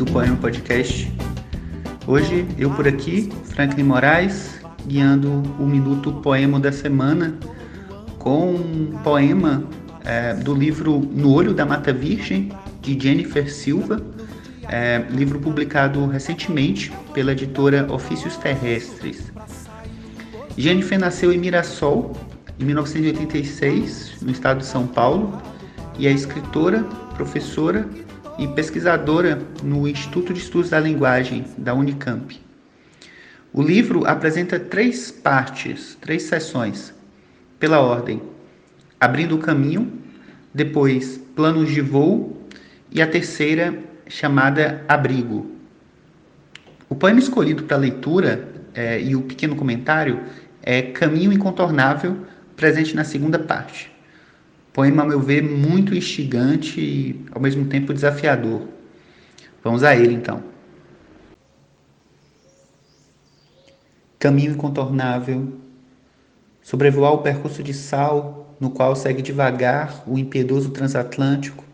do Poema Podcast. Hoje eu por aqui, Franklin Moraes, guiando o Minuto Poema da Semana com um poema é, do livro No Olho da Mata Virgem, de Jennifer Silva, é, livro publicado recentemente pela editora Ofícios Terrestres. Jennifer nasceu em Mirassol, em 1986, no estado de São Paulo, e é escritora, professora e pesquisadora no Instituto de Estudos da Linguagem da Unicamp. O livro apresenta três partes, três sessões, pela ordem: Abrindo o Caminho, depois Planos de Voo e a terceira chamada Abrigo. O poema escolhido para leitura é, e o pequeno comentário é Caminho Incontornável, presente na segunda parte. Poema, a meu ver, muito instigante e ao mesmo tempo desafiador. Vamos a ele então. Caminho incontornável, sobrevoar o percurso de sal no qual segue devagar o impiedoso transatlântico,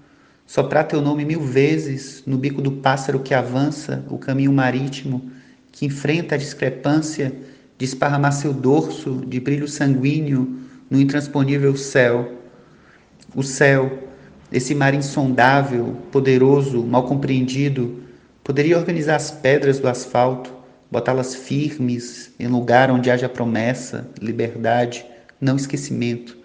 soprar teu nome mil vezes no bico do pássaro que avança o caminho marítimo, que enfrenta a discrepância de esparramar seu dorso de brilho sanguíneo no intransponível céu o céu, esse mar insondável, poderoso, mal compreendido, poderia organizar as pedras do asfalto, botá-las firmes em lugar onde haja promessa, liberdade, não esquecimento,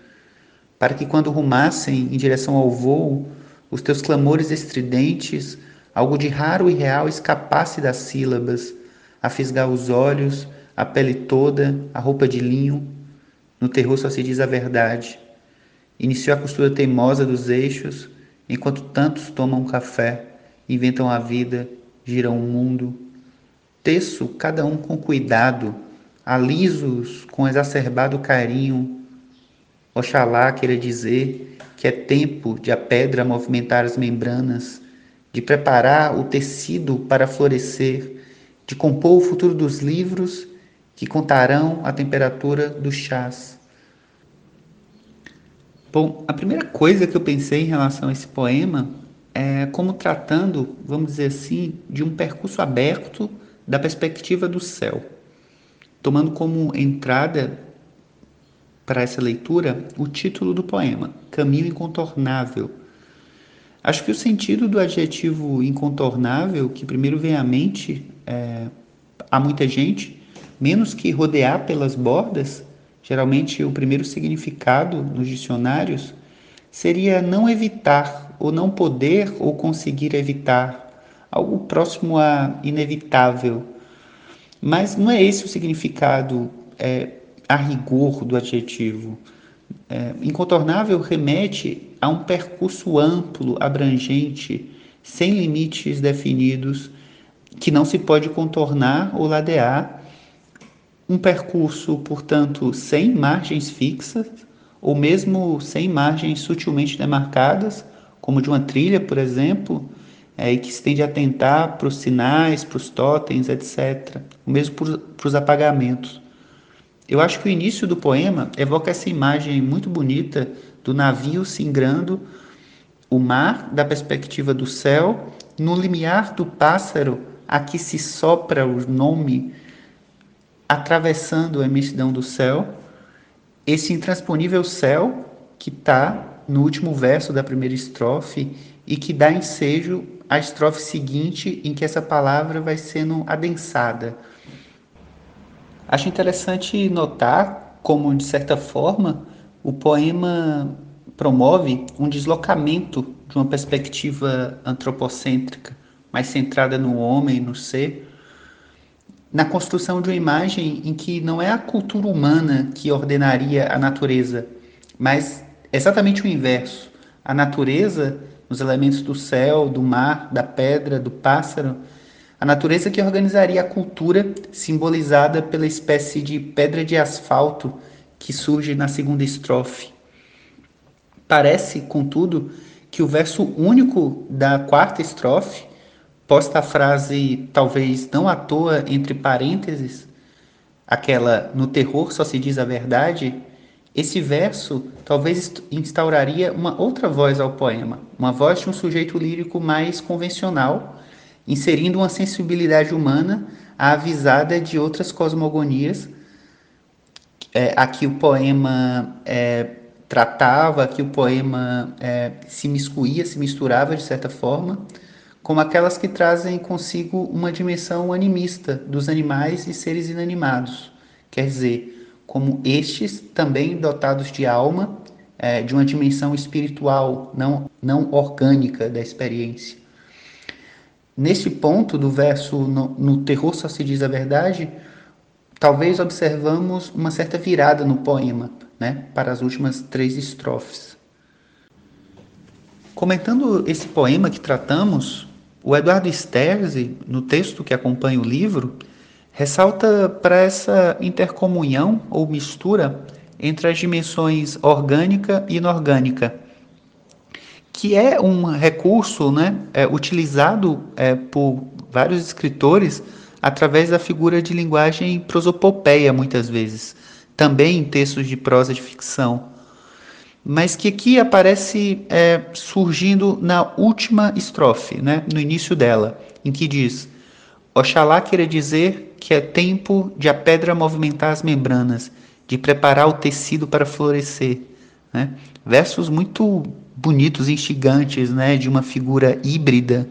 para que quando rumassem em direção ao voo, os teus clamores estridentes, algo de raro e real escapasse das sílabas, a fisgar os olhos, a pele toda, a roupa de linho. No terror só se diz a verdade. Iniciou a costura teimosa dos eixos, enquanto tantos tomam café, inventam a vida, giram o mundo. Teço cada um com cuidado, alisos com exacerbado carinho. Oxalá queira dizer que é tempo de a pedra movimentar as membranas, de preparar o tecido para florescer, de compor o futuro dos livros que contarão a temperatura dos chás. Bom, a primeira coisa que eu pensei em relação a esse poema é como tratando, vamos dizer assim, de um percurso aberto da perspectiva do céu, tomando como entrada para essa leitura o título do poema, Caminho Incontornável. Acho que o sentido do adjetivo incontornável, que primeiro vem à mente, é, há muita gente, menos que rodear pelas bordas, Geralmente, o primeiro significado nos dicionários seria não evitar, ou não poder ou conseguir evitar, algo próximo a inevitável. Mas não é esse o significado é, a rigor do adjetivo. É, incontornável remete a um percurso amplo, abrangente, sem limites definidos, que não se pode contornar ou ladear um percurso, portanto, sem margens fixas, ou mesmo sem margens sutilmente demarcadas, como de uma trilha, por exemplo, é, que se tende a atentar para os sinais, para os totens, etc. O mesmo para os apagamentos. Eu acho que o início do poema evoca essa imagem muito bonita do navio singrando o mar da perspectiva do céu, no limiar do pássaro a que se sopra o nome atravessando a imensidão do céu, esse intransponível céu que está no último verso da primeira estrofe e que dá ensejo à estrofe seguinte, em que essa palavra vai sendo adensada. Acho interessante notar como, de certa forma, o poema promove um deslocamento de uma perspectiva antropocêntrica, mais centrada no homem, no ser, na construção de uma imagem em que não é a cultura humana que ordenaria a natureza, mas exatamente o inverso. A natureza, os elementos do céu, do mar, da pedra, do pássaro, a natureza que organizaria a cultura simbolizada pela espécie de pedra de asfalto que surge na segunda estrofe. Parece, contudo, que o verso único da quarta estrofe posta a frase, talvez não à toa, entre parênteses, aquela no terror só se diz a verdade, esse verso talvez instauraria uma outra voz ao poema, uma voz de um sujeito lírico mais convencional, inserindo uma sensibilidade humana avisada de outras cosmogonias. É, aqui o poema é, tratava, aqui o poema é, se miscuía, se misturava de certa forma, como aquelas que trazem consigo uma dimensão animista dos animais e seres inanimados. Quer dizer, como estes também dotados de alma, é, de uma dimensão espiritual, não, não orgânica da experiência. Neste ponto do verso no, no terror só se diz a verdade, talvez observamos uma certa virada no poema, né, para as últimas três estrofes. Comentando esse poema que tratamos, o Eduardo Sterzi, no texto que acompanha o livro, ressalta para essa intercomunhão ou mistura entre as dimensões orgânica e inorgânica, que é um recurso né, é, utilizado é, por vários escritores através da figura de linguagem prosopopeia, muitas vezes, também em textos de prosa de ficção, mas que aqui aparece é, surgindo na última estrofe, né, no início dela, em que diz: Oxalá queira dizer que é tempo de a pedra movimentar as membranas, de preparar o tecido para florescer. Né? Versos muito bonitos, instigantes, né, de uma figura híbrida,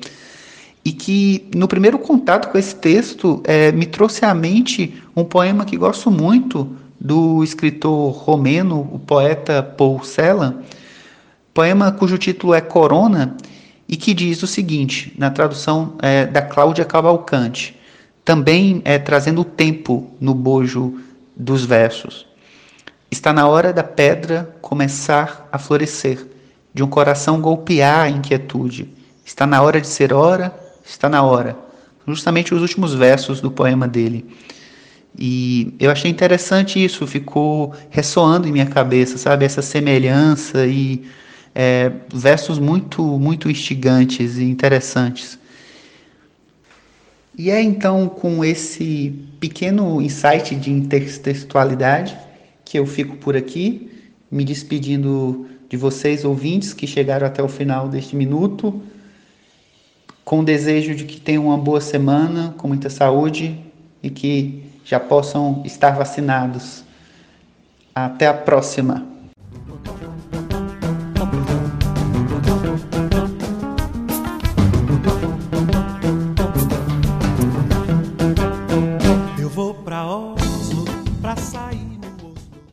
e que no primeiro contato com esse texto é, me trouxe à mente um poema que gosto muito do escritor romeno, o poeta Paul Celan, poema cujo título é Corona e que diz o seguinte, na tradução é, da Cláudia Cavalcante, também é, trazendo o tempo no bojo dos versos. Está na hora da pedra começar a florescer de um coração golpear a inquietude. Está na hora de ser hora, está na hora. Justamente os últimos versos do poema dele. E eu achei interessante isso, ficou ressoando em minha cabeça, sabe? Essa semelhança e é, versos muito, muito instigantes e interessantes. E é então com esse pequeno insight de intertextualidade que eu fico por aqui, me despedindo de vocês ouvintes que chegaram até o final deste minuto, com o desejo de que tenham uma boa semana, com muita saúde e que já possam estar vacinados. Até a próxima!